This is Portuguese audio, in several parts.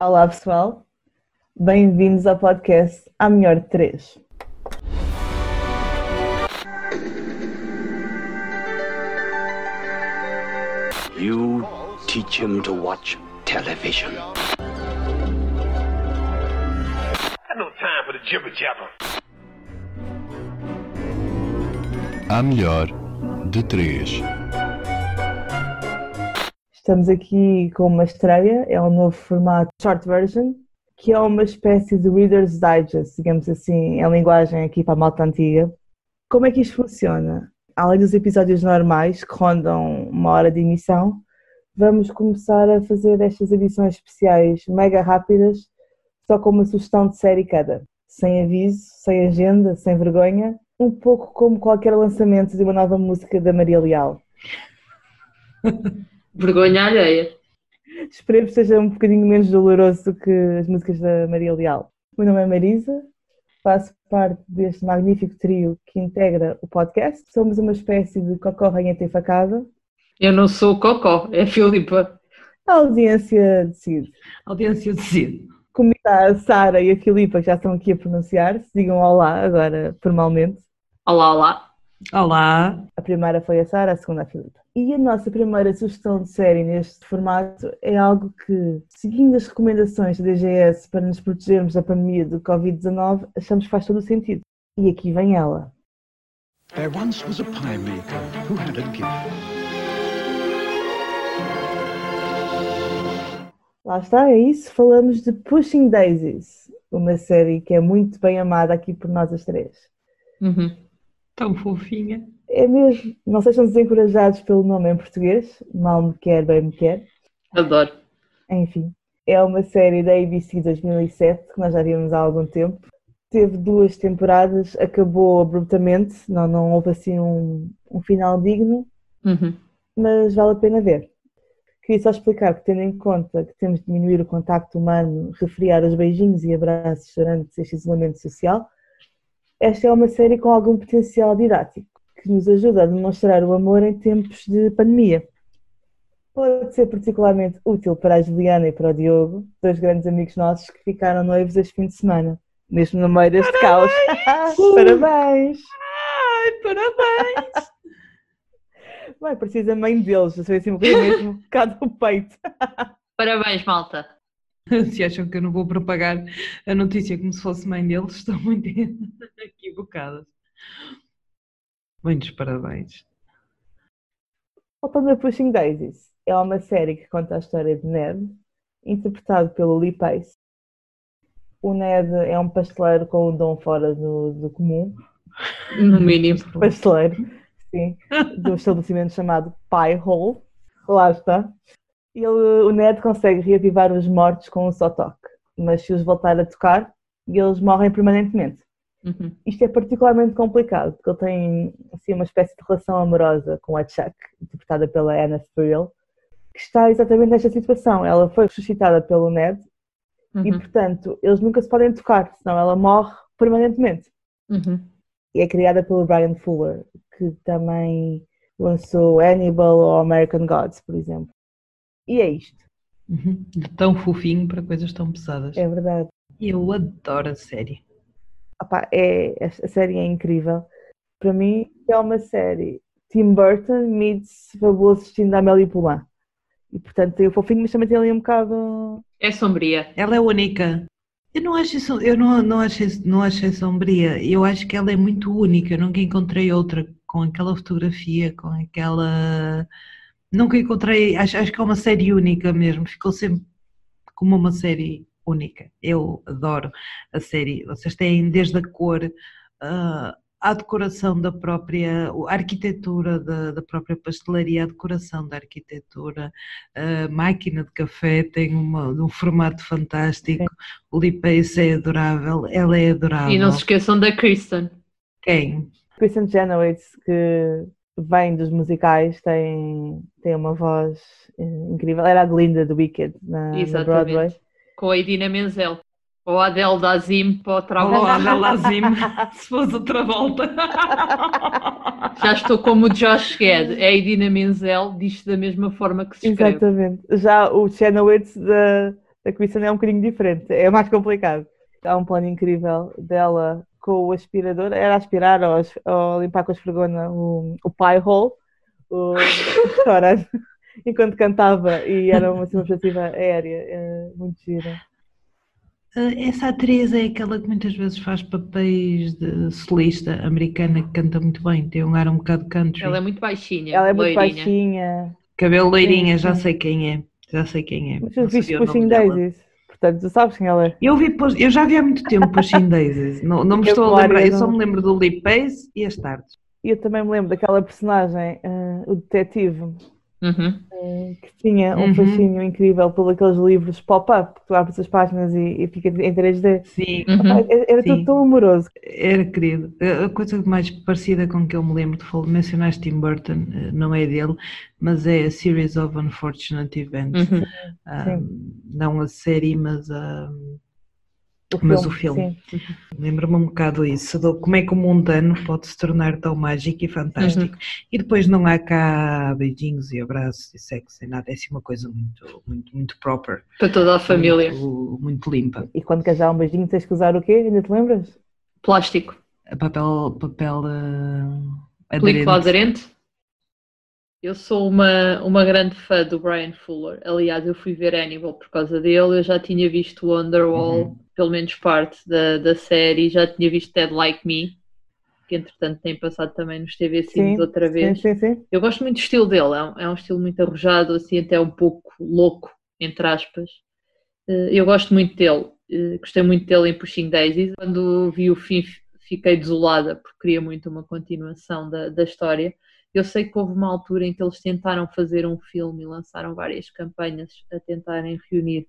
Olá pessoal, bem-vindos ao podcast A Melhor de Três. You teach him to watch television. Got no time for the jibber jabber. A melhor de três. Estamos aqui com uma estreia, é um novo formato short version, que é uma espécie de Reader's Digest, digamos assim, em linguagem aqui para a malta antiga. Como é que isto funciona? Além dos episódios normais, que rondam uma hora de emissão, vamos começar a fazer estas edições especiais mega rápidas, só com uma sugestão de série cada. Sem aviso, sem agenda, sem vergonha, um pouco como qualquer lançamento de uma nova música da Maria Leal. Vergonha alheia. Esperemos que seja um bocadinho menos doloroso do que as músicas da Maria Leal. O meu nome é Marisa, faço parte deste magnífico trio que integra o podcast. Somos uma espécie de cocó rainha ter facada. Eu não sou Cocó, é a Filipa. A audiência decide. Audiência decide. Como está a Sara e a Filipa, que já estão aqui a pronunciar-se, digam olá agora formalmente. Olá, olá. Olá. A primeira foi a Sara, a segunda a Filipa. E a nossa primeira sugestão de série neste formato é algo que, seguindo as recomendações da DGS para nos protegermos da pandemia do Covid-19, achamos que faz todo o sentido. E aqui vem ela. There once was a pie maker who had a gift. Lá está, é isso. Falamos de Pushing Daisies, uma série que é muito bem amada aqui por nós as três. Uhum. Tão fofinha. É mesmo, não sejam desencorajados pelo nome em português, mal me quer, bem me quer. Adoro. Enfim, é uma série da ABC 2007 que nós já vimos há algum tempo. Teve duas temporadas, acabou abruptamente, não, não houve assim um, um final digno, Uhum. mas vale a pena ver. Queria só explicar que, tendo em conta que temos de diminuir o contacto humano, refriar os beijinhos e abraços durante este isolamento social, esta é uma série com algum potencial didático, que nos ajuda a demonstrar o amor em tempos de pandemia. Pode ser particularmente útil para a Juliana e para o Diogo, dois grandes amigos nossos que ficaram noivos este fim de semana, mesmo no meio deste caos. Parabéns! Ai, parabéns! Vai, precisa mãe deles, eu sei assim mesmo, cá do peito. Parabéns, malta. Se acham que eu não vou propagar a notícia como se fosse mãe deles, estão muito equivocadas. Muitos parabéns. Voltando a Pushing Daisies, é uma série que conta a história de Ned, interpretado pelo Lee Pace. O Ned é um pasteleiro com um dom fora do, do comum, No mínimo. pasteleiro, sim, de um estabelecimento chamado Pie Hole. Lá está. Ele, o Ned consegue reavivar os mortos com um só toque, mas se os voltar a tocar, eles morrem permanentemente. Uhum. Isto é particularmente complicado, porque ele tem assim, uma espécie de relação amorosa com a Chuck, interpretada pela Anna Thrill, que está exatamente nesta situação. Ela foi ressuscitada pelo Ned e, Uhum. portanto, eles nunca se podem tocar, senão ela morre permanentemente. Uhum. E é criada pelo Brian Fuller, que também lançou Hannibal ou American Gods, por exemplo. E é isto, Uhum. De tão fofinho para coisas tão pesadas. é verdade. Eu adoro a série. Opá, é, a série é incrível. Para mim, é uma série Tim Burton meets Fabuloso Destino da Amélie Poulain. E, portanto, tem o fofinho, mas também tem ali um bocado... É sombria. Ela é única. Eu não acho isso, eu não, não, achei, não achei sombria. Eu acho que ela é muito única. Eu nunca encontrei outra com aquela fotografia, com aquela. Nunca encontrei. Acho, acho que é uma série única mesmo. Ficou sempre como uma série única. Eu adoro a série. Vocês têm desde a cor. ah, à decoração da própria, a arquitetura da, da própria pastelaria, a decoração da arquitetura, a máquina de café tem uma, um formato fantástico, o Lee Pace é adorável, ela é adorável. E não se esqueçam da Kristen. Quem? Kristen Chenoweth, que vem dos musicais, tem, tem uma voz eh, incrível. Era a Glinda do Wicked na, na Broadway. Com a Idina Menzel. Ou a Adele Dazim para o trabalho. Olá, Belazim, se fosse outra volta. Já estou como o Josh Gad. É a Idina Menzel, diz da mesma forma que se escreve. Exatamente. Já o Chenoweth da, A comissão é um bocadinho diferente, é mais complicado. Há um plano incrível dela com o aspirador, era aspirar ou, ou limpar com a esfregona o, o pie hole, o restaurante, enquanto cantava e era uma, assim, uma perspectiva aérea, é muito gira. Ah, Essa atriz é aquela que muitas vezes faz papéis de solista americana que canta muito bem, tem um ar um bocado country. Ela é muito baixinha, Ela é muito loirinha. baixinha, Cabelo loirinha, Sim, já sei quem é. Já sei quem é. mas tu viste Pushing. Daisies, portanto tu sabes quem ela é. Eu, vi, eu já vi há muito tempo Pushing Daisies. Não, não me Eu estou a lembrar, eu não- só me lembro do Lee Pace e as tardes. E eu também me lembro daquela personagem, eh, o detetive, Uhum. Que tinha um Uhum. fascínio incrível por aqueles livros pop-up, que tu abres as páginas e, e fica em 3D. Sim, Uhum. Era, era tudo Sim. tão amoroso. era querido. A coisa mais parecida com que eu me lembro, tu mencionaste Tim Burton, eh, não é dele, mas é a Series of Unfortunate Events. Uhum. Ah, não a série, mas a. O Mas o filme. Sim. Lembra-me um bocado isso, do como é que o mundano pode se tornar tão mágico e fantástico. E depois não há cá beijinhos e abraços e sexo e nada, é assim uma coisa muito, muito, muito proper. Para toda a família. Muito, muito limpa. E quando queres dar um beijinho tens que usar o quê? Ainda te lembras? Plástico. Papel, papel uh, Película aderente. Eu sou uma, uma grande fã do Brian Fuller. Aliás, eu fui ver Hannibal por causa dele. Eu já tinha visto Wonderwall, Uhum. pelo menos parte da, da série. Já tinha visto Dead Like Me, que entretanto tem passado também nos TV Cines outra vez. Sim, sim, sim. Eu gosto muito do estilo dele. É um, é um estilo muito arrojado, assim, até um pouco louco, entre aspas. Eh, Eu gosto muito dele. Eh, Gostei muito dele em Pushing Daisies. Quando vi o fim, fiquei desolada, porque queria muito uma continuação da, da história. Eu sei que houve uma altura em que eles tentaram fazer um filme e lançaram várias campanhas a tentarem reunir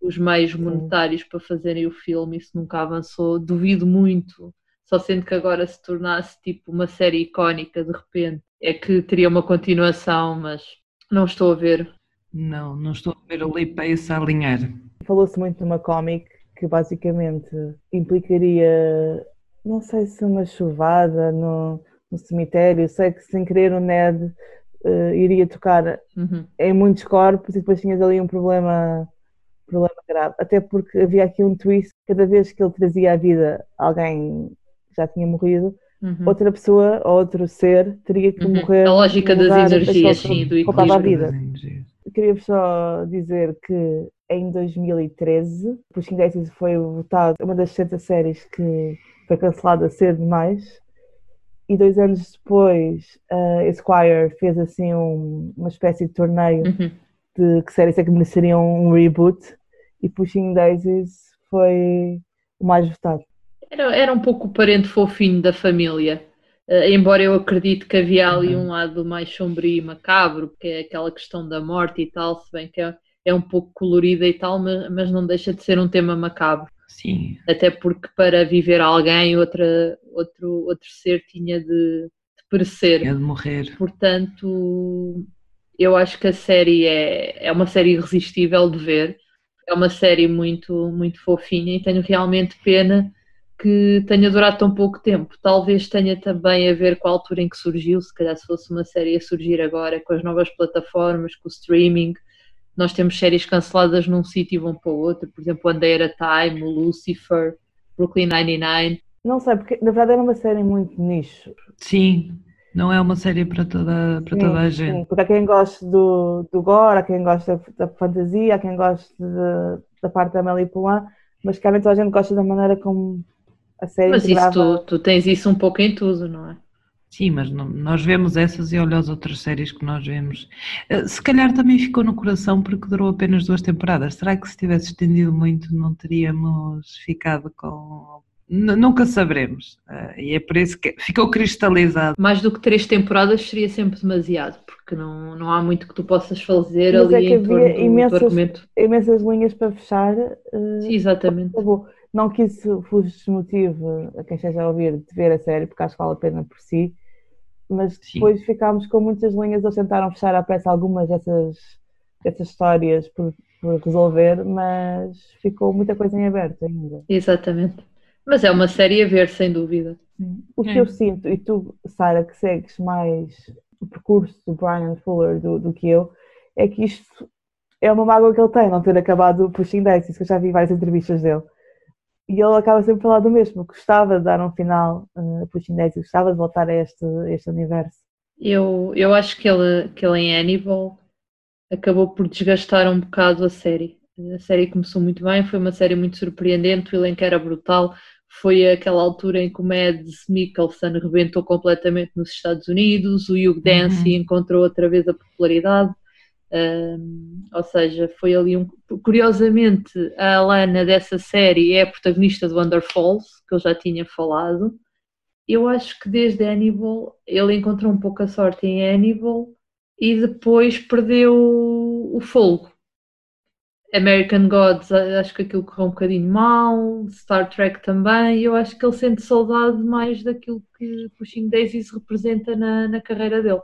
os meios monetários para fazerem o filme. Isso nunca avançou. Duvido muito. Só sendo que agora se tornasse tipo uma série icónica de repente, é que teria uma continuação, mas não estou a ver. Não, não estou a ver o Lee Pace a alinhar. Falou-se muito numa cómic que basicamente implicaria, não sei se uma chuvada no, no cemitério. Sei que sem querer o Ned eh, iria tocar Uhum. em muitos corpos e depois tinhas ali um problema, problema grave. Até porque havia aqui um twist, cada vez que ele trazia à vida alguém que já tinha morrido, Uhum. outra pessoa ou outro ser teria que Uhum. morrer. A lógica das energias, sim, do equilíbrio. vida. Queria-vos só dizer que em 2013, Pushing Daisies foi votado uma das 60 séries que foi cancelada cedo demais. E dois anos depois, a Esquire fez assim um- uma espécie de torneio Uhum. de que séries é que mereceriam um reboot. E Pushing Daisies foi o mais votado. Era, era um pouco o parente fofinho da família. Eh, embora eu acredite que havia ali Uhum. um lado mais sombrio e macabro, que é aquela questão da morte e tal, se bem que é, é um pouco colorida e tal, mas, mas não deixa de ser um tema macabro. Sim, Até porque para viver alguém, outra, outro, outro ser tinha de, de perecer. é de morrer. Portanto, eu acho que a série é, é uma série irresistível de ver. É uma série muito, muito fofinha e tenho realmente pena que tenha durado tão pouco tempo. Talvez tenha também a ver com a altura em que surgiu, se calhar se fosse uma série a surgir agora, com as novas plataformas, com o streaming. Nós temos séries canceladas num sítio e vão para o outro, por exemplo, One Day at a Time, o Lucifer, Brooklyn Nine-Nine. Não sei, porque na verdade era uma série muito nicho. Sim, não é uma série para toda, para Sim, toda a sim, gente. porque há quem goste do, do gore, há quem goste da, fantasia, há quem goste de- da parte da Amélie Poulain, mas realmente toda a gente gosta da maneira como a série Mas isso tu, tu tens isso um pouco em tudo, não é? Sim, mas não- nós vemos essas e olha as outras séries que nós vemos. Eh, Se calhar também ficou no coração porque durou apenas duas temporadas. Será que se tivesse estendido muito não teríamos ficado com. N- nunca saberemos. Eh, E é por isso que ficou cristalizado. Mais do que três temporadas seria sempre demasiado, porque não, não há muito que tu possas fazer Mas é ali que em torno havia do, do imensas- argumento. imensas linhas para fechar. eh, Sim, exatamente. acabou. Não que isso fosse motivo a quem esteja a ouvir de ver a série, porque acho que vale a pena por si, mas Sim. depois ficámos com muitas linhas, eles tentaram fechar à pressa algumas dessas, dessas histórias por, por resolver, mas ficou muita coisa em aberto ainda. Exatamente. Mas é uma série a ver, sem dúvida. O que É. eu sinto, e tu, Sara, que segues mais o percurso do Brian Fuller do, do que eu, é que isto é uma mágoa que ele tem, não ter acabado o Pushing Daisies, que eu já vi várias entrevistas dele. E ele acaba sempre a falar do mesmo, gostava de dar um final uh, a Pushing gostava de voltar a este, a este universo. Eu, eu acho que ele, que ele em Hannibal acabou por desgastar um bocado a série. A série começou muito bem, foi uma série muito surpreendente, o elenco era brutal. Foi aquela altura em que o Mads Mikkelsen rebentou completamente nos Estados Unidos, o Hugh Dancy Uhum. encontrou outra vez a popularidade. Ou seja, foi ali um. Curiosamente, a Alana dessa série é a protagonista de Wonder Falls, que eu já tinha falado. Eu acho que desde Hannibal ele encontrou um pouco a sorte em Hannibal e depois perdeu o fogo. American Gods, acho que aquilo correu um bocadinho mal, Star Trek também, eu acho que ele sente saudade mais daquilo que Pushing Daisies representa na, na carreira dele.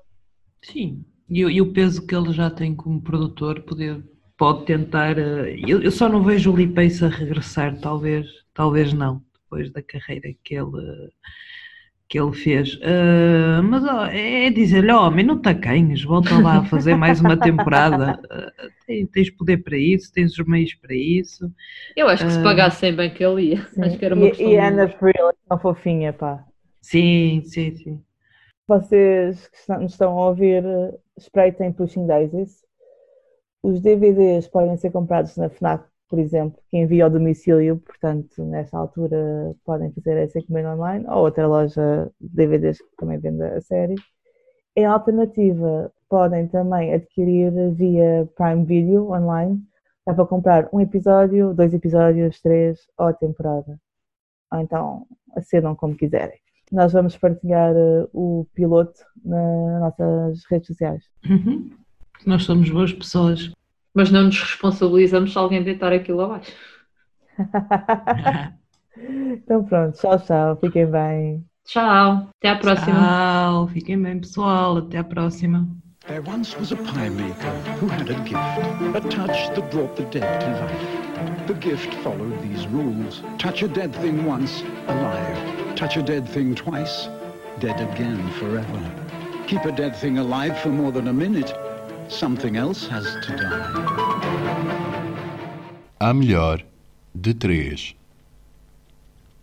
Sim, e, o- e o peso que ele já tem como produtor poder, pode tentar. eh, Eu, eu só não vejo o Lee Pace a regressar, talvez, talvez não, depois da carreira que ele, que ele fez. Eh, mas ó, é dizer-lhe, ó, homem, não te acanhes, volta lá a fazer mais uma temporada. Eh, tens, tens poder para isso, tens os meios para isso. Eu acho que se pagassem bem que ele ia. Sim. Acho que era uma e, questão e de- a Anna Friel é tão fofinha, pá. Sim, sim, sim. Vocês que nos estão a ouvir, espreitem Pushing Daisies. Os DVDs podem ser comprados na FNAC, por exemplo, que envia ao domicílio, portanto, nesta altura podem fazer essa encomenda online, ou outra loja de DVDs que também vende a série. Em alternativa, podem também adquirir via Prime Video online. Dá para comprar um episódio, dois episódios, três, ou a temporada. Ou então acedam como quiserem. Nós vamos partilhar eh, o piloto nas nossas redes sociais. Uhum. Nós somos boas pessoas. Mas não nos responsabilizamos se alguém deitar aquilo abaixo. Então pronto, tchau, tchau, fiquem bem. Tchau, até à próxima. Tchau, fiquem bem, pessoal. Até a próxima. There once was a pie maker who had a gift, a touch that brought the dead to life. The gift followed these rules. Touch a dead thing once, alive. Touch a dead thing twice, dead again forever. Keep a dead thing alive for more than a minute, something else has to die. A melhor de três.